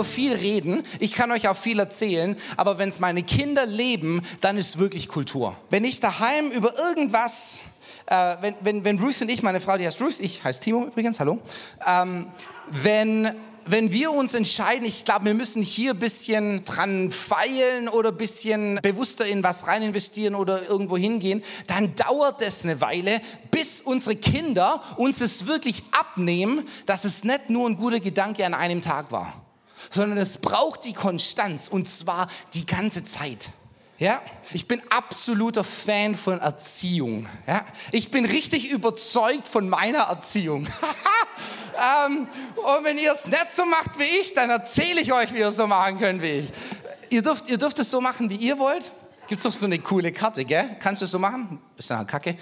über viel reden, ich kann euch auch viel erzählen, aber wenn es meine Kinder leben, dann ist wirklich Kultur. Wenn ich daheim über irgendwas äh, wenn, wenn, wenn Ruth und ich, meine Frau, die heißt Ruth, ich heiße Timo übrigens, hallo, ähm, wenn, wenn wir uns entscheiden, ich glaube, wir müssen hier ein bisschen dran feilen oder ein bisschen bewusster in was rein investieren oder irgendwo hingehen, dann dauert es eine Weile, bis unsere Kinder uns es wirklich abnehmen, dass es nicht nur ein guter Gedanke an einem Tag war, sondern es braucht die Konstanz und zwar die ganze Zeit. Ja, ich bin absoluter Fan von Erziehung. Ja, ich bin richtig überzeugt von meiner Erziehung. ähm, und wenn ihr es nicht so macht wie ich, dann erzähle ich euch, wie ihr es so machen könnt wie ich. Ihr dürft, ihr dürft es so machen, wie ihr wollt. Gibt's doch so eine coole Karte, gell? Kannst du es so machen? Ist ja Kacke.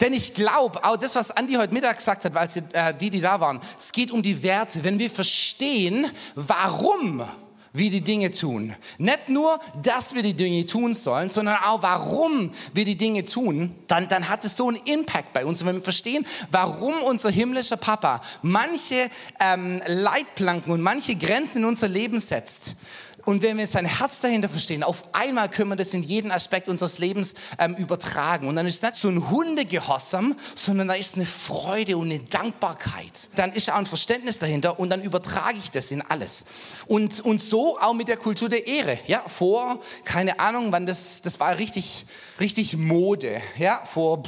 Denn ich glaube, auch das, was Andi heute Mittag gesagt hat, weil sie, äh, die, die da waren, es geht um die Werte. Wenn wir verstehen, warum wir die Dinge tun. Nicht nur, dass wir die Dinge tun sollen, sondern auch, warum wir die Dinge tun, dann, dann hat es so einen Impact bei uns. Und wenn wir verstehen, warum unser himmlischer Papa manche ähm, Leitplanken und manche Grenzen in unser Leben setzt, und wenn wir sein Herz dahinter verstehen, auf einmal können wir das in jeden Aspekt unseres Lebens ähm, übertragen. Und dann ist es nicht so ein Hundegehorsam, sondern da ist eine Freude und eine Dankbarkeit. Dann ist auch ein Verständnis dahinter und dann übertrage ich das in alles. Und, und so auch mit der Kultur der Ehre. Ja, vor, keine Ahnung, wann das, das war richtig, richtig Mode. Ja, vor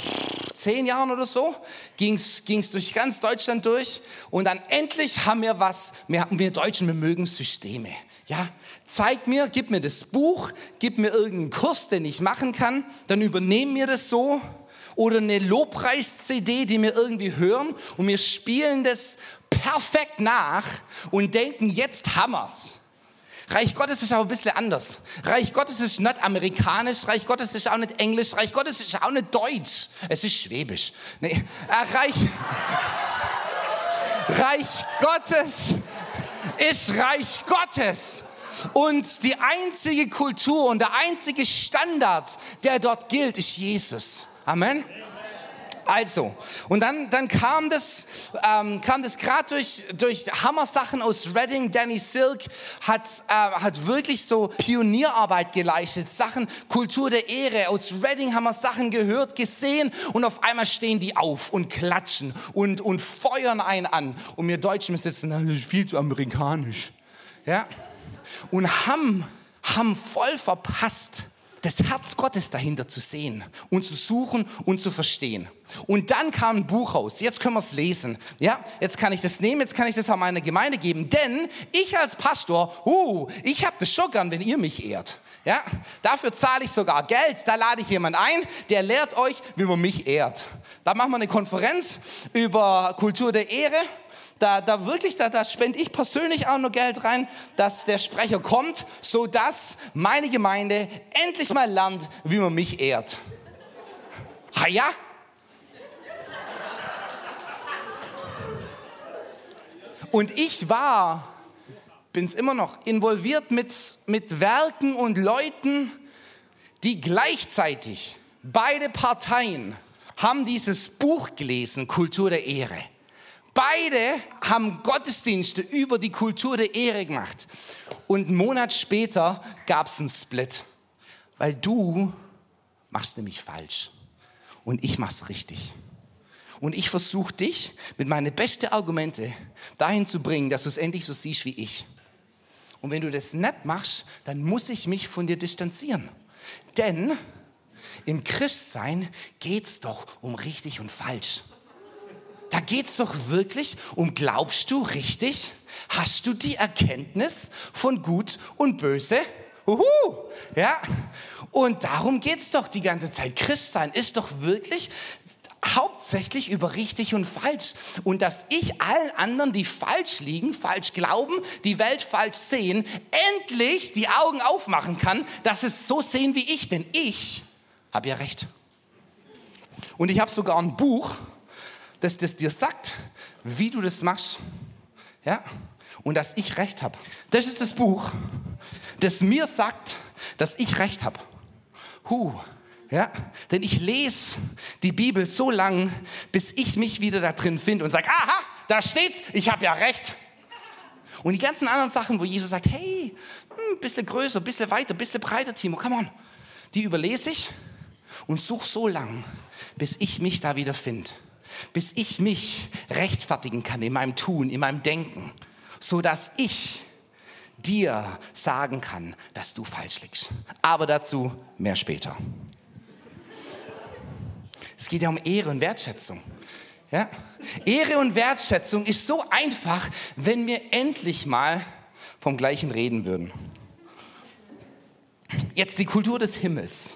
zehn Jahren oder so ging es durch ganz Deutschland durch. Und dann endlich haben wir was, wir, wir Deutschen, wir mögen Systeme. Ja, zeig mir, gib mir das Buch, gib mir irgendeinen Kurs, den ich machen kann, dann übernehmen wir das so. Oder eine Lobpreis-CD, die wir irgendwie hören und wir spielen das perfekt nach und denken, jetzt haben wir's. Reich Gottes ist aber ein bisschen anders. Reich Gottes ist nicht amerikanisch, Reich Gottes ist auch nicht englisch, Reich Gottes ist auch nicht deutsch. Es ist schwäbisch. Nee, äh, Reich, Reich Gottes ist Reich Gottes. Und die einzige Kultur und der einzige Standard, der dort gilt, ist Jesus. Amen. Also, und dann, dann kam das, ähm, kam das gerade durch, durch Hammer-Sachen aus Reading. Danny Silk hat, äh, hat wirklich so Pionierarbeit geleistet. Sachen, Kultur der Ehre. Aus Reading haben wir Sachen gehört, gesehen und auf einmal stehen die auf und klatschen und, und feuern einen an. Und wir Deutschen sitzen, das ist viel zu amerikanisch. Ja? Und haben, haben voll verpasst, das Herz Gottes dahinter zu sehen und zu suchen und zu verstehen. Und dann kam ein Buch raus. Jetzt können wir es lesen. Ja, jetzt kann ich das nehmen, jetzt kann ich das an meine Gemeinde geben. Denn ich als Pastor, uh, ich habe das schon gern, wenn ihr mich ehrt. Ja, dafür zahle ich sogar Geld. Da lade ich jemand ein, der lehrt euch, wie man mich ehrt. Da machen wir eine Konferenz über Kultur der Ehre da, da wirklich, da, da spende ich persönlich auch nur Geld rein, dass der Sprecher kommt, so dass meine Gemeinde endlich mal lernt, wie man mich ehrt. Ha ja? Und ich war, bin es immer noch, involviert mit, mit Werken und Leuten, die gleichzeitig, beide Parteien haben dieses Buch gelesen, Kultur der Ehre. Beide haben Gottesdienste über die Kultur der Ehre gemacht. Und einen Monat später gab es einen Split. Weil du machst nämlich falsch. Und ich mach's richtig. Und ich versuche dich mit meinen besten Argumente dahin zu bringen, dass du es endlich so siehst wie ich. Und wenn du das nicht machst, dann muss ich mich von dir distanzieren. Denn im Christsein geht's doch um richtig und falsch. Da geht es doch wirklich um, glaubst du richtig? Hast du die Erkenntnis von Gut und Böse? Uhu, ja. Und darum geht es doch die ganze Zeit. Christsein ist doch wirklich hauptsächlich über richtig und falsch. Und dass ich allen anderen, die falsch liegen, falsch glauben, die Welt falsch sehen, endlich die Augen aufmachen kann, dass es so sehen wie ich. Denn ich habe ja recht. Und ich habe sogar ein Buch, dass das dir sagt, wie du das machst. Ja? Und dass ich recht habe. Das ist das Buch, das mir sagt, dass ich recht habe. Huh. Ja, denn ich lese die Bibel so lang, bis ich mich wieder da drin finde und sage, aha, da steht's, ich habe ja recht. Und die ganzen anderen Sachen, wo Jesus sagt, hey, ein hm, bisschen größer, ein bisschen weiter, ein bisschen breiter, Timo, come on. Die überlese ich und suche so lang, bis ich mich da wieder finde. Bis ich mich rechtfertigen kann in meinem Tun, in meinem Denken. So dass ich dir sagen kann, dass du falsch liegst. Aber dazu mehr später. Es geht ja um Ehre und Wertschätzung. Ja? Ehre und Wertschätzung ist so einfach, wenn wir endlich mal vom Gleichen reden würden. Jetzt die Kultur des Himmels.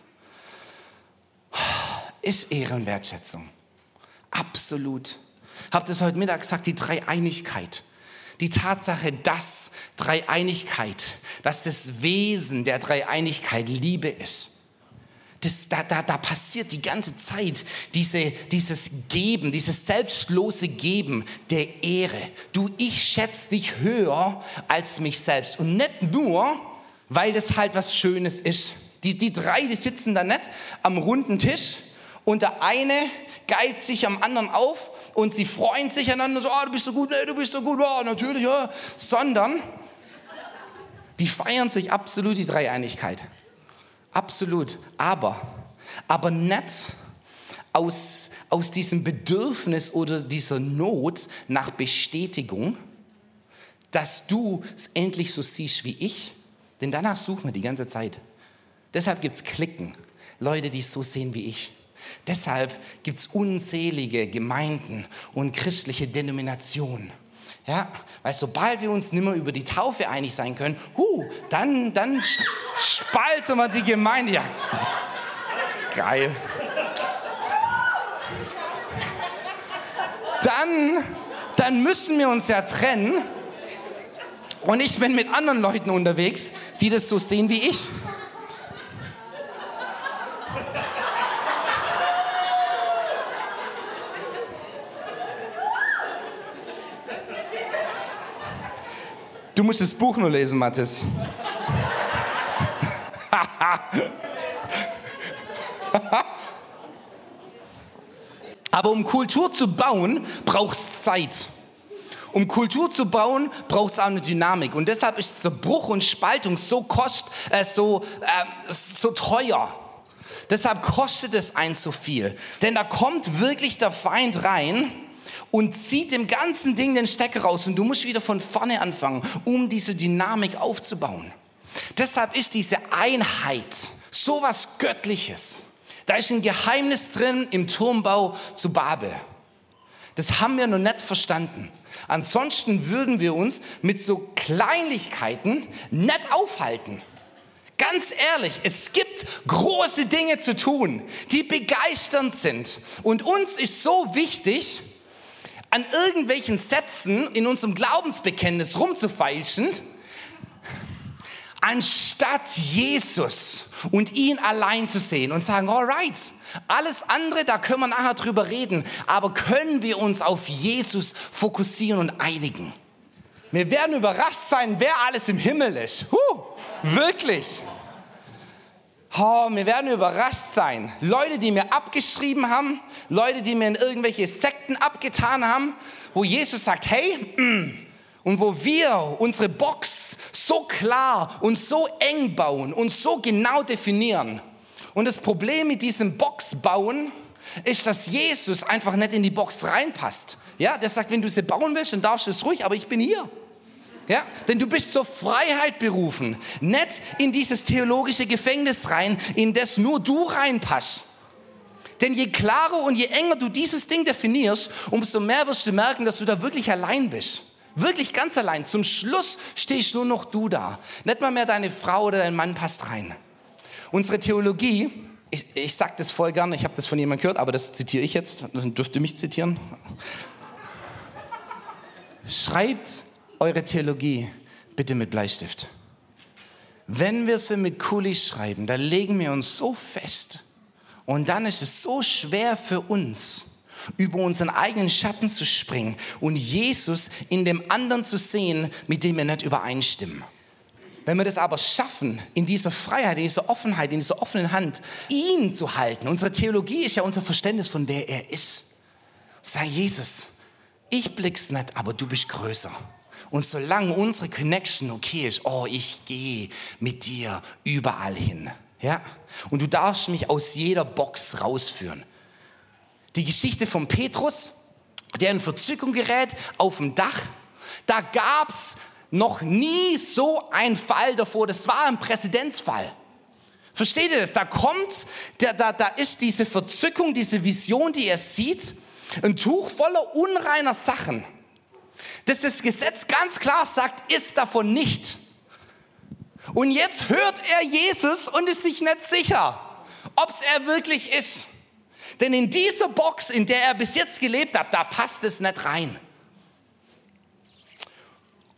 Ist Ehre und Wertschätzung. Absolut. Habt es heute Mittag gesagt, die Dreieinigkeit. Die Tatsache, dass Dreieinigkeit, dass das Wesen der Dreieinigkeit Liebe ist das, da, da, da passiert die ganze Zeit diese, dieses Geben, dieses selbstlose Geben der Ehre. Du, ich schätze dich höher als mich selbst. Und nicht nur, weil das halt was Schönes ist. Die, die drei, die sitzen da nicht am runden Tisch und der eine geilt sich am anderen auf und sie freuen sich einander so, oh, du bist so gut, nee, du bist so gut, oh, natürlich, ja. sondern die feiern sich absolut die Dreieinigkeit. Absolut. Aber, aber nicht aus, aus diesem Bedürfnis oder dieser Not nach Bestätigung, dass du es endlich so siehst wie ich. Denn danach suchen wir die ganze Zeit. Deshalb gibt es Klicken, Leute, die es so sehen wie ich. Deshalb gibt es unzählige Gemeinden und christliche Denominationen ja, weil sobald wir uns nicht mehr über die Taufe einig sein können, hu, dann, dann spalten wir die Gemeinde. Ja, geil. Dann, dann müssen wir uns ja trennen. Und ich bin mit anderen Leuten unterwegs, die das so sehen wie ich. Du musst das Buch nur lesen, Mathis. Aber um Kultur zu bauen, braucht es Zeit. Um Kultur zu bauen, braucht es auch eine Dynamik. Und deshalb ist Zerbruch und Spaltung so, kost, äh, so, äh, so teuer. Deshalb kostet es eins so viel. Denn da kommt wirklich der Feind rein und zieht dem ganzen Ding den Stecker raus und du musst wieder von vorne anfangen, um diese Dynamik aufzubauen. Deshalb ist diese Einheit so was Göttliches. Da ist ein Geheimnis drin im Turmbau zu Babel. Das haben wir noch nicht verstanden. Ansonsten würden wir uns mit so Kleinlichkeiten nicht aufhalten. Ganz ehrlich, es gibt große Dinge zu tun, die begeisternd sind. Und uns ist so wichtig, an irgendwelchen Sätzen in unserem Glaubensbekenntnis rumzufeilschen, anstatt Jesus und ihn allein zu sehen und sagen, alright, alles andere, da können wir nachher drüber reden, aber können wir uns auf Jesus fokussieren und einigen? Wir werden überrascht sein, wer alles im Himmel ist. Huh, wirklich. Oh, wir werden überrascht sein. Leute, die mir abgeschrieben haben, Leute, die mir in irgendwelche Sekten abgetan haben, wo Jesus sagt, hey, mm, und wo wir unsere Box so klar und so eng bauen und so genau definieren. Und das Problem mit diesem Boxbauen ist, dass Jesus einfach nicht in die Box reinpasst. Ja, der sagt, wenn du sie bauen willst, dann darfst du es ruhig, aber ich bin hier. Ja, denn du bist zur Freiheit berufen, nicht in dieses theologische Gefängnis rein, in das nur du reinpasst. Denn je klarer und je enger du dieses Ding definierst, umso mehr wirst du merken, dass du da wirklich allein bist. Wirklich ganz allein. Zum Schluss stehst nur noch du da. Nicht mal mehr deine Frau oder dein Mann passt rein. Unsere Theologie, ich, ich sage das voll gerne, ich habe das von jemandem gehört, aber das zitiere ich jetzt, das dürfte mich zitieren. Schreibt eure Theologie bitte mit Bleistift. Wenn wir sie mit Kuli schreiben, da legen wir uns so fest. Und dann ist es so schwer für uns, über unseren eigenen Schatten zu springen und Jesus in dem anderen zu sehen, mit dem wir nicht übereinstimmen. Wenn wir das aber schaffen, in dieser Freiheit, in dieser Offenheit, in dieser offenen Hand, ihn zu halten, unsere Theologie ist ja unser Verständnis von wer er ist. Sei Jesus, ich blick's nicht, aber du bist größer. Und solange unsere Connection okay ist, oh, ich gehe mit dir überall hin. Ja? Und du darfst mich aus jeder Box rausführen. Die Geschichte von Petrus, der in Verzückung gerät auf dem Dach, da gab es noch nie so einen Fall davor. Das war ein Präzedenzfall. Versteht ihr das? Da kommt, da, da, da ist diese Verzückung, diese Vision, die er sieht, ein Tuch voller unreiner Sachen. Dass das Gesetz ganz klar sagt, ist davon nicht. Und jetzt hört er Jesus und ist sich nicht sicher, ob es er wirklich ist. Denn in dieser Box, in der er bis jetzt gelebt hat, da passt es nicht rein.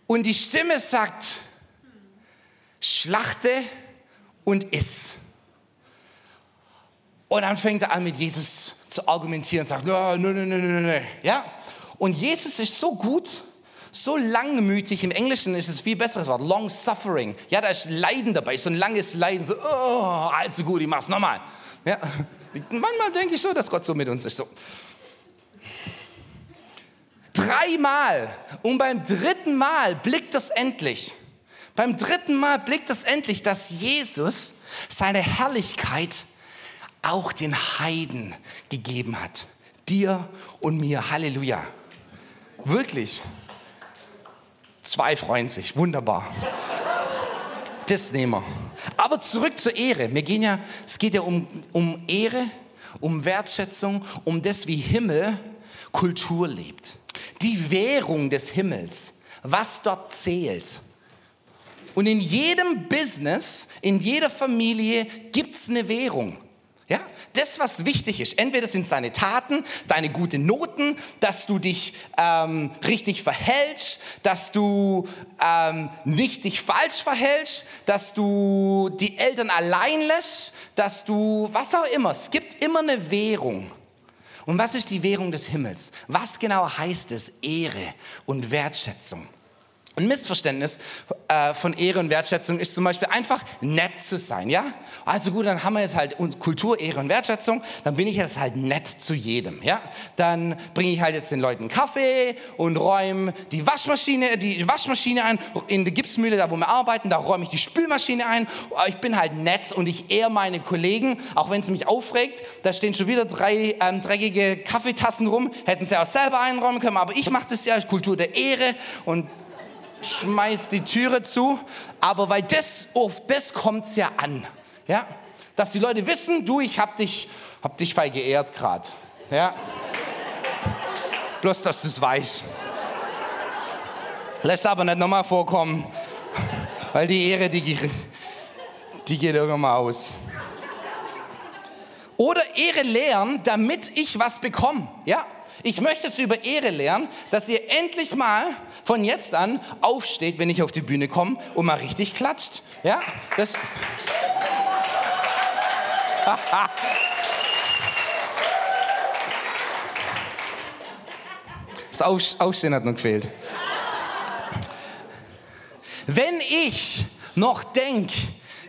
Und die Stimme sagt, schlachte und iss. Und dann fängt er an mit Jesus zu argumentieren und sagt, nein, nein, nein, nein, nein. Ja? Und Jesus ist so gut, so langmütig, im Englischen ist es viel besseres Wort, long suffering. Ja, da ist Leiden dabei, so ein langes Leiden, so, oh, allzu gut, ich mach's nochmal. Ja? Manchmal denke ich so, dass Gott so mit uns ist. So. Dreimal und beim dritten Mal blickt es endlich. Beim dritten Mal blickt es endlich, dass Jesus seine Herrlichkeit auch den Heiden gegeben hat. Dir und mir. Halleluja. Wirklich. Zwei freuen sich. Wunderbar. Das nehmen wir. Aber zurück zur Ehre. Wir gehen ja, es geht ja um, um Ehre, um Wertschätzung, um das, wie Himmel Kultur lebt. Die Währung des Himmels, was dort zählt. Und in jedem Business, in jeder Familie gibt es eine Währung. Ja, das, was wichtig ist, entweder sind es deine Taten, deine guten Noten, dass du dich ähm, richtig verhältst, dass du ähm, nicht dich falsch verhältst, dass du die Eltern allein lässt, dass du, was auch immer, es gibt immer eine Währung. Und was ist die Währung des Himmels? Was genau heißt es Ehre und Wertschätzung? Ein Missverständnis äh, von Ehre und Wertschätzung ist zum Beispiel einfach nett zu sein, ja? Also gut, dann haben wir jetzt halt Kultur, Ehre und Wertschätzung, dann bin ich jetzt halt nett zu jedem, ja? Dann bringe ich halt jetzt den Leuten Kaffee und räume die Waschmaschine, die Waschmaschine ein, in der Gipsmühle, da wo wir arbeiten, da räume ich die Spülmaschine ein. Ich bin halt nett und ich ehre meine Kollegen, auch wenn es mich aufregt. Da stehen schon wieder drei ähm, dreckige Kaffeetassen rum, hätten sie auch selber einräumen können, aber ich mache das ja, Kultur der Ehre und schmeißt die Türe zu, aber weil das, auf das kommt es ja an. Ja? Dass die Leute wissen, du, ich hab dich, hab dich feil geehrt gerade. Ja? Bloß, dass du es weißt. Lässt aber nicht nochmal vorkommen, weil die Ehre, die, die geht irgendwann mal aus. Oder Ehre lehren, damit ich was bekomme. Ja? Ich möchte es über Ehre lernen, dass ihr endlich mal von jetzt an aufsteht, wenn ich auf die Bühne komme und mal richtig klatscht. Ja, das. Das Aufstehen hat noch gefehlt. Wenn ich noch denke,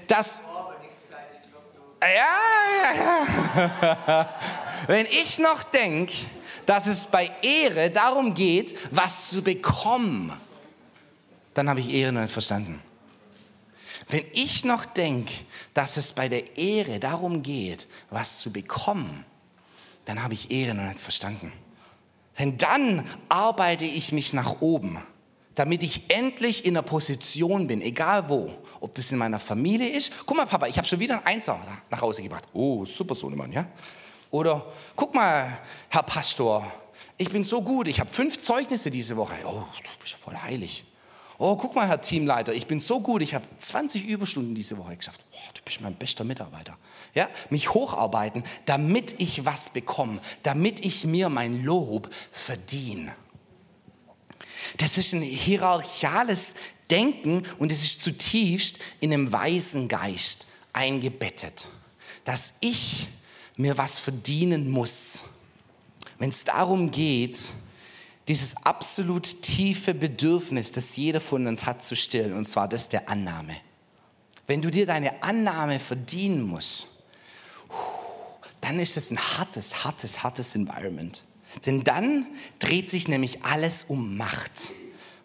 dass. Ja, ja, ja. Wenn ich noch denke, dass es bei Ehre darum geht, was zu bekommen, dann habe ich Ehre nicht verstanden. Wenn ich noch denke, dass es bei der Ehre darum geht, was zu bekommen, dann habe ich Ehre noch nicht verstanden. Denn dann arbeite ich mich nach oben, damit ich endlich in einer Position bin, egal wo. Ob das in meiner Familie ist. Guck mal, Papa, ich habe schon wieder einen Einser nach Hause gebracht. Oh, super Sohnemann, ja? Oder guck mal, Herr Pastor, ich bin so gut, ich habe fünf Zeugnisse diese Woche. Oh, du bist ja voll heilig. Oh, guck mal, Herr Teamleiter, ich bin so gut, ich habe 20 Überstunden diese Woche geschafft. Oh, du bist mein bester Mitarbeiter. Ja, mich hocharbeiten, damit ich was bekomme, damit ich mir mein Lob verdiene. Das ist ein hierarchiales Denken und es ist zutiefst in einem weisen Geist eingebettet, dass ich mir was verdienen muss. Wenn es darum geht, dieses absolut tiefe Bedürfnis, das jeder von uns hat, zu stillen, und zwar das der Annahme. Wenn du dir deine Annahme verdienen musst, dann ist das ein hartes, hartes, hartes Environment. Denn dann dreht sich nämlich alles um Macht.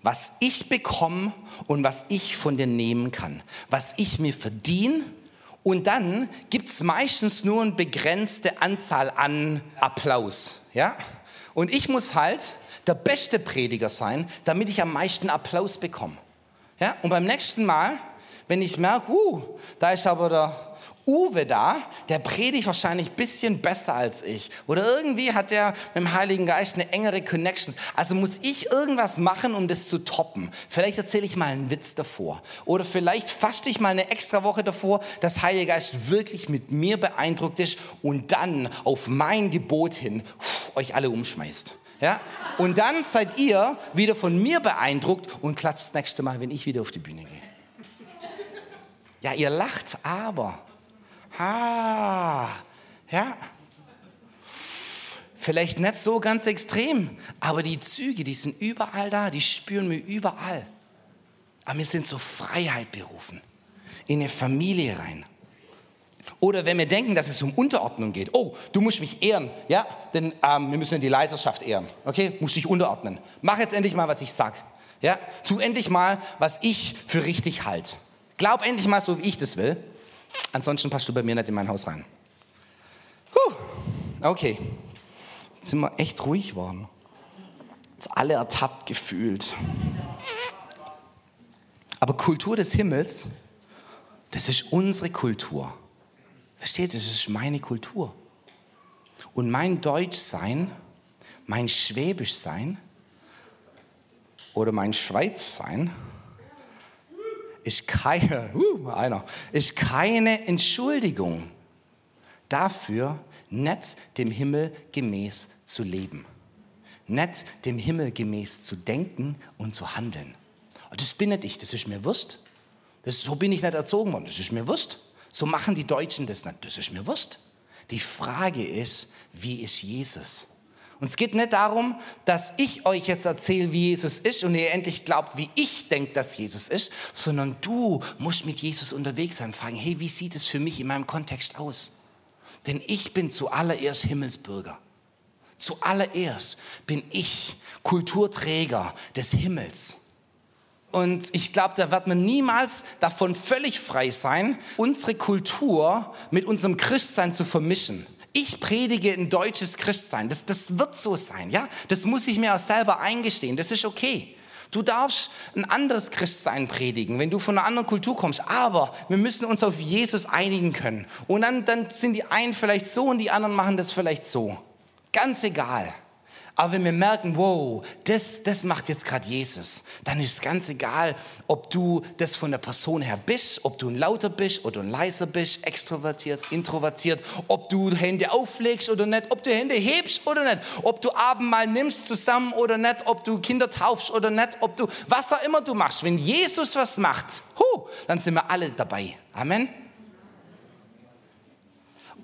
was ich bekomme und was ich von dir nehmen kann, was ich mir verdiene. Und dann gibt es meistens nur eine begrenzte Anzahl an Applaus. Ja? Und ich muss halt der beste Prediger sein, damit ich am meisten Applaus bekomme. Ja? Und beim nächsten Mal, wenn ich merke, uh, da ist aber der Uwe da, der predigt wahrscheinlich ein bisschen besser als ich. Oder irgendwie hat er mit dem Heiligen Geist eine engere Connection. Also muss ich irgendwas machen, um das zu toppen. Vielleicht erzähle ich mal einen Witz davor. Oder vielleicht faste ich mal eine extra Woche davor, dass Heilige Geist wirklich mit mir beeindruckt ist und dann auf mein Gebot hin euch alle umschmeißt. Ja? Und dann seid ihr wieder von mir beeindruckt und klatscht das nächste Mal, wenn ich wieder auf die Bühne gehe. Ja, ihr lacht, aber Ah, ja. Vielleicht nicht so ganz extrem, aber die Züge, die sind überall da, die spüren wir überall. Aber wir sind zur Freiheit berufen, in eine Familie rein. Oder wenn wir denken, dass es um Unterordnung geht. Oh, du musst mich ehren, ja? Denn ähm, wir müssen die Leiterschaft ehren, okay? Musst dich unterordnen. Mach jetzt endlich mal, was ich sag, ja? Tu endlich mal, was ich für richtig halte. Glaub endlich mal so, wie ich das will. Ansonsten passt du bei mir nicht in mein Haus rein. Puh. Okay, jetzt sind wir echt ruhig geworden. Jetzt alle ertappt gefühlt. Aber Kultur des Himmels, das ist unsere Kultur. Versteht, das ist meine Kultur. Und mein Deutschsein, mein Schwäbischsein oder mein Schweizsein, ist keine, uh, einer, ist keine Entschuldigung dafür, nicht dem Himmel gemäß zu leben. Nicht dem Himmel gemäß zu denken und zu handeln. Das bin nicht ich, das ist mir Wurst. Das, so bin ich nicht erzogen worden, das ist mir Wurst. So machen die Deutschen das nicht, das ist mir Wurst. Die Frage ist, wie ist Jesus? Und es geht nicht darum, dass ich euch jetzt erzähle, wie Jesus ist und ihr endlich glaubt, wie ich denke, dass Jesus ist, sondern du musst mit Jesus unterwegs sein fragen, hey, wie sieht es für mich in meinem Kontext aus? Denn ich bin zuallererst Himmelsbürger. Zuallererst bin ich Kulturträger des Himmels. Und ich glaube, da wird man niemals davon völlig frei sein, unsere Kultur mit unserem Christsein zu vermischen ich predige ein deutsches Christsein. Das, das wird so sein, ja? Das muss ich mir auch selber eingestehen. Das ist okay. Du darfst ein anderes Christsein predigen, wenn du von einer anderen Kultur kommst. Aber wir müssen uns auf Jesus einigen können. Und dann, dann sind die einen vielleicht so und die anderen machen das vielleicht so. Ganz egal. Aber wenn wir merken, wow, das, das macht jetzt gerade Jesus, dann ist es ganz egal, ob du das von der Person her bist, ob du ein lauter bist oder ein leiser bist, extrovertiert, introvertiert, ob du Hände auflegst oder nicht, ob du Hände hebst oder nicht, ob du Abendmahl nimmst zusammen oder nicht, ob du Kinder taufst oder nicht, ob du, was auch immer du machst. Wenn Jesus was macht, hu, dann sind wir alle dabei. Amen.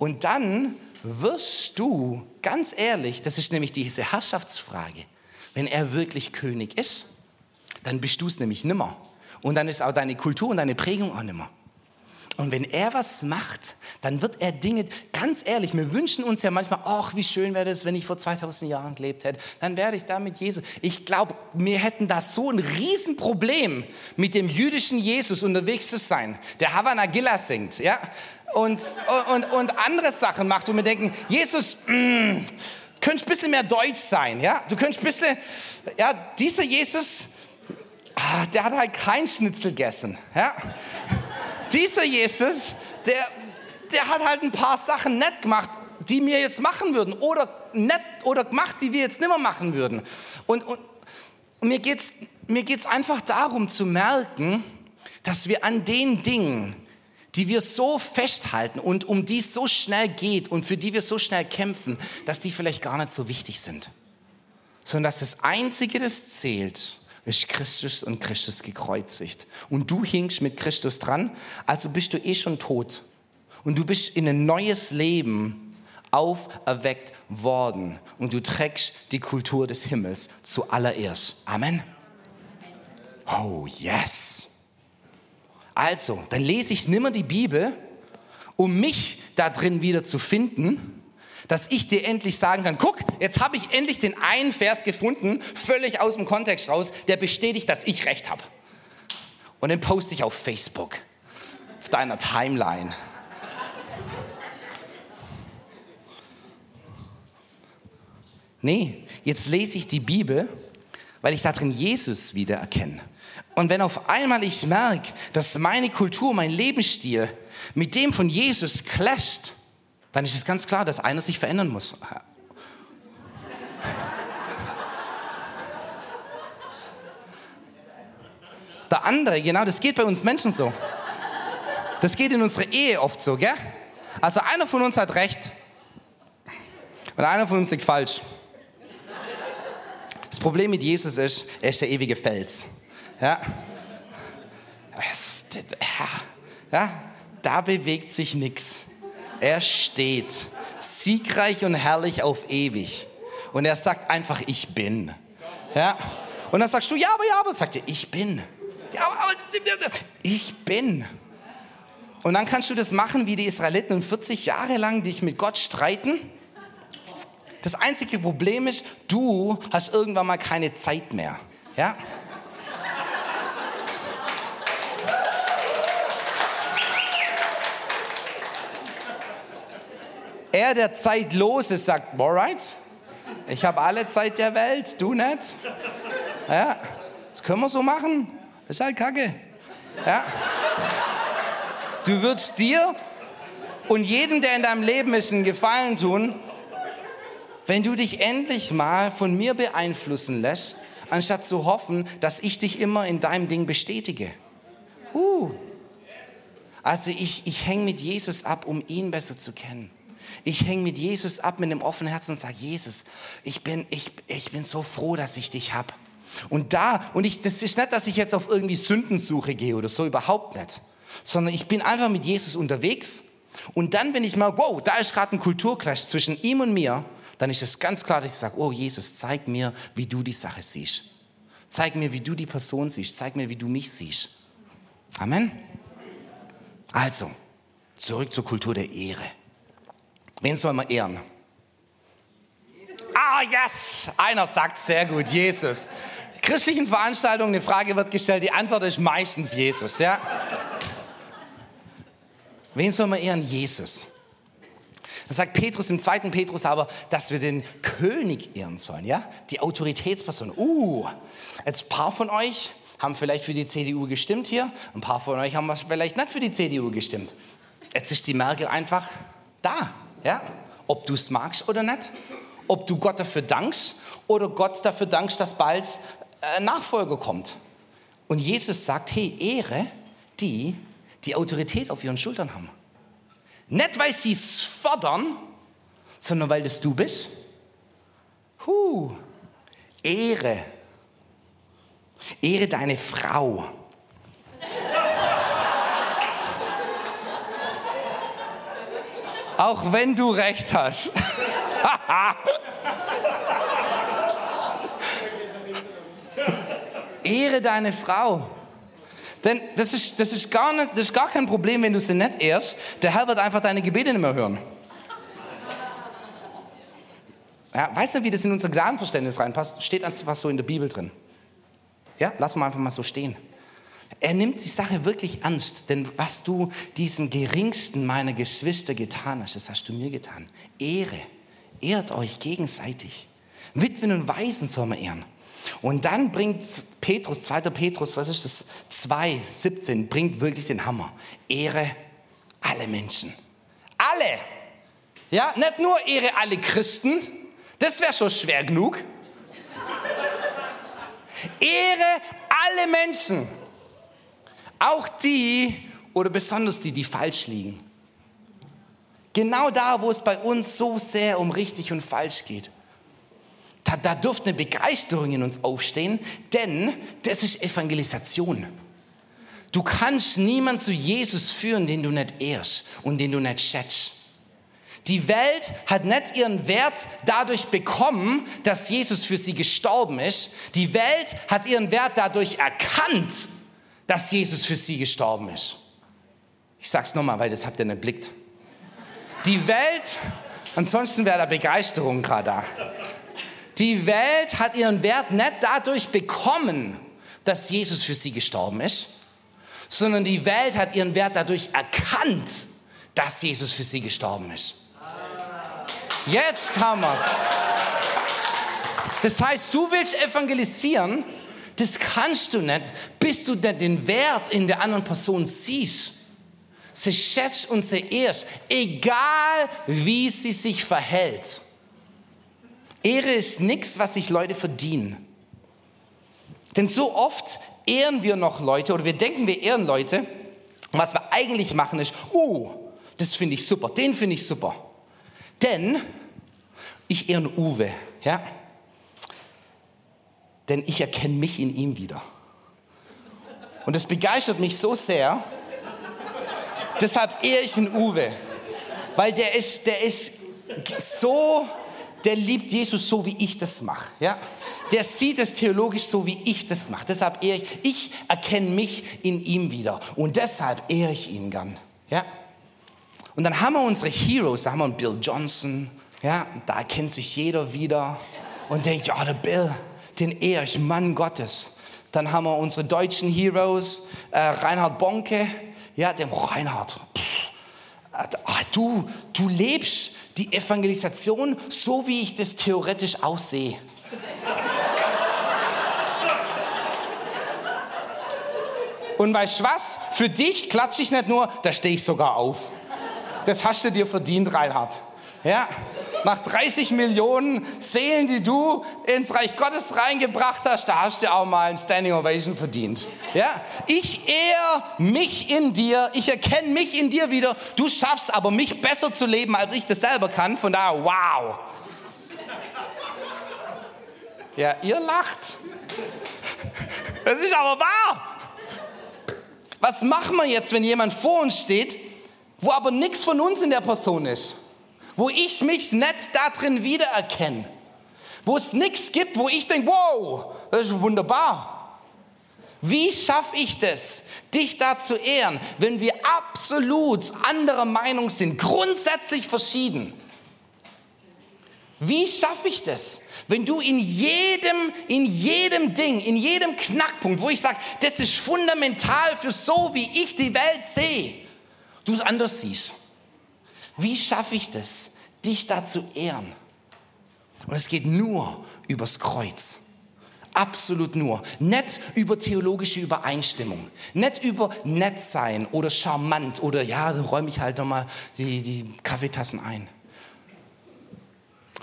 Und dann wirst du, ganz ehrlich, das ist nämlich diese Herrschaftsfrage, wenn er wirklich König ist, dann bist du es nämlich nimmer. Und dann ist auch deine Kultur und deine Prägung auch nimmer. Und wenn er was macht, dann wird er Dinge, ganz ehrlich, wir wünschen uns ja manchmal, ach, wie schön wäre das, wenn ich vor 2000 Jahren gelebt hätte. Dann werde ich da mit Jesus. Ich glaube, wir hätten da so ein Riesenproblem, mit dem jüdischen Jesus unterwegs zu sein, der Havana Gilla singt, ja? Und, und, und andere Sachen macht, wo wir denken, Jesus, mm, könntest ein bisschen mehr deutsch sein, ja? Du könntest ein bisschen, ja, dieser Jesus, ah, der hat halt kein Schnitzel gegessen, ja? Dieser Jesus, der, der hat halt ein paar Sachen nett gemacht, die wir jetzt machen würden oder nett oder gemacht, die wir jetzt nicht mehr machen würden. Und, und, und mir geht es mir geht's einfach darum zu merken, dass wir an den Dingen, die wir so festhalten und um die es so schnell geht und für die wir so schnell kämpfen, dass die vielleicht gar nicht so wichtig sind. Sondern dass das Einzige, das zählt, ist Christus und Christus gekreuzigt. Und du hinkst mit Christus dran, also bist du eh schon tot. Und du bist in ein neues Leben auferweckt worden. Und du trägst die Kultur des Himmels zuallererst. Amen. Oh, yes. Also, dann lese ich nimmer die Bibel, um mich da drin wieder zu finden, dass ich dir endlich sagen kann, guck, jetzt habe ich endlich den einen Vers gefunden, völlig aus dem Kontext raus, der bestätigt, dass ich recht habe. Und den poste ich auf Facebook, auf deiner Timeline. Nee, jetzt lese ich die Bibel, weil ich darin Jesus wiedererkenne. Und wenn auf einmal ich merke, dass meine Kultur, mein Lebensstil mit dem von Jesus clasht, dann ist es ganz klar, dass einer sich verändern muss. Der andere, genau, das geht bei uns Menschen so. Das geht in unserer Ehe oft so, gell? Also einer von uns hat recht und einer von uns liegt falsch. Das Problem mit Jesus ist, er ist der ewige Fels. Ja? ja? Da bewegt sich nichts. Er steht siegreich und herrlich auf ewig. Und er sagt einfach, ich bin. Ja? Und dann sagst du, ja, aber ja, aber sagt er, ich bin. Ja, aber, aber ich bin. Und dann kannst du das machen wie die Israeliten und 40 Jahre lang dich mit Gott streiten. Das einzige Problem ist, du hast irgendwann mal keine Zeit mehr. Ja? Er, der zeitlos ist, sagt, alright, ich habe alle Zeit der Welt, du nicht. Ja, das können wir so machen. Das ist halt Kacke. Ja. Du würdest dir und jedem, der in deinem Leben ist, einen Gefallen tun, wenn du dich endlich mal von mir beeinflussen lässt, anstatt zu hoffen, dass ich dich immer in deinem Ding bestätige. Uh. Also ich, ich hänge mit Jesus ab, um ihn besser zu kennen. Ich hänge mit Jesus ab mit einem offenen Herzen und sage, Jesus, ich bin, ich, ich bin so froh, dass ich dich habe. Und da, und ich, das ist nicht, dass ich jetzt auf irgendwie Sündensuche gehe oder so, überhaupt nicht. Sondern ich bin einfach mit Jesus unterwegs. Und dann, wenn ich mal, wow, da ist gerade ein Kulturclash zwischen ihm und mir, dann ist es ganz klar, dass ich sage, oh Jesus, zeig mir, wie du die Sache siehst. Zeig mir, wie du die Person siehst. Zeig mir, wie du mich siehst. Amen. Also, zurück zur Kultur der Ehre. Wen soll man ehren? Ah, yes! Einer sagt sehr gut, Jesus. Christlichen Veranstaltungen, eine Frage wird gestellt, die Antwort ist meistens Jesus, ja? Wen soll man ehren? Jesus. Dann sagt Petrus im zweiten Petrus aber, dass wir den König ehren sollen, ja? Die Autoritätsperson. Uh, jetzt ein paar von euch haben vielleicht für die CDU gestimmt hier, ein paar von euch haben vielleicht nicht für die CDU gestimmt. Jetzt ist die Merkel einfach da. Ja? Ob du es magst oder nicht. Ob du Gott dafür dankst oder Gott dafür dankst, dass bald ein Nachfolger kommt. Und Jesus sagt, hey, ehre die, die Autorität auf ihren Schultern haben. Nicht, weil sie es fordern, sondern weil das du bist. Huh. Ehre. Ehre deine Frau. Auch wenn du recht hast. Ehre deine Frau. Denn das ist, das, ist gar nicht, das ist gar kein Problem, wenn du sie nicht ehrst. Der Herr wird einfach deine Gebete nicht mehr hören. Ja, weißt du, wie das in unser Gnadenverständnis reinpasst? Steht einfach so in der Bibel drin. Ja, lass mal einfach mal so stehen. Er nimmt die Sache wirklich ernst, denn was du diesem geringsten meiner Geschwister getan hast, das hast du mir getan. Ehre, ehrt euch gegenseitig. Witwen und Waisen soll man ehren. Und dann bringt Petrus, 2. Petrus, was ist das? 2, 17, bringt wirklich den Hammer. Ehre alle Menschen. Alle. Ja, nicht nur ehre alle Christen, das wäre schon schwer genug. Ehre alle Menschen. Auch die oder besonders die, die falsch liegen. Genau da, wo es bei uns so sehr um richtig und falsch geht. Da, da dürfte eine Begeisterung in uns aufstehen, denn das ist Evangelisation. Du kannst niemanden zu Jesus führen, den du nicht ehrst und den du nicht schätzt. Die Welt hat nicht ihren Wert dadurch bekommen, dass Jesus für sie gestorben ist. Die Welt hat ihren Wert dadurch erkannt, dass Jesus für sie gestorben ist. Ich sage es nochmal, weil das habt ihr nicht blickt. Die Welt Ansonsten wäre da Begeisterung gerade da. Die Welt hat ihren Wert nicht dadurch bekommen, dass Jesus für sie gestorben ist, sondern die Welt hat ihren Wert dadurch erkannt, dass Jesus für sie gestorben ist. Jetzt haben wir es. Das heißt, du willst evangelisieren, das kannst du nicht, bis du den Wert in der anderen Person siehst. Sie schätzt und sie ehrt, egal wie sie sich verhält. Ehre ist nichts, was sich Leute verdienen. Denn so oft ehren wir noch Leute oder wir denken, wir ehren Leute. Und was wir eigentlich machen ist, oh, das finde ich super, den finde ich super. Denn ich ehre Uwe, ja? Denn ich erkenne mich in ihm wieder. Und das begeistert mich so sehr. Deshalb ehre ich den Uwe. Weil der ist, der ist so, der liebt Jesus so, wie ich das mache. Ja? Der sieht es theologisch so, wie ich das mache. Deshalb ehre ich, ich erkenne mich in ihm wieder. Und deshalb ehre ich ihn gern. Ja? Und dann haben wir unsere Heroes, da haben wir einen Bill Johnson, ja, da erkennt sich jeder wieder und denkt, ja, der Bill, den ehre ich, Mann Gottes. Dann haben wir unsere deutschen Heroes, äh, Reinhard Bonke, ja, dem oh, Reinhard. Pff, äh, du, du lebst die Evangelisation so, wie ich das theoretisch aussehe. Und weißt du was? Für dich klatsche ich nicht nur, da stehe ich sogar auf. Das hast du dir verdient, Reinhard. Ja, nach 30 Millionen Seelen, die du ins Reich Gottes reingebracht hast, da hast du auch mal ein Standing Ovation verdient. Ja, ich ehre mich in dir, ich erkenne mich in dir wieder. Du schaffst aber mich besser zu leben, als ich das selber kann. Von daher, wow. Ja, ihr lacht. Das ist aber wahr. Was machen wir jetzt, wenn jemand vor uns steht, wo aber nichts von uns in der Person ist? Wo ich mich nicht darin wiedererkenne, wo es nichts gibt, wo ich denke, wow, das ist wunderbar. Wie schaffe ich das, dich da zu ehren, wenn wir absolut anderer Meinung sind, grundsätzlich verschieden? Wie schaffe ich das, wenn du in jedem, in jedem Ding, in jedem Knackpunkt, wo ich sage, das ist fundamental für so, wie ich die Welt sehe, du es anders siehst? Wie schaffe ich das, dich da zu ehren? Und es geht nur übers Kreuz. Absolut nur. Nicht über theologische Übereinstimmung. Nicht über nett sein oder charmant oder ja, dann räume ich halt nochmal die, die Kaffeetassen ein.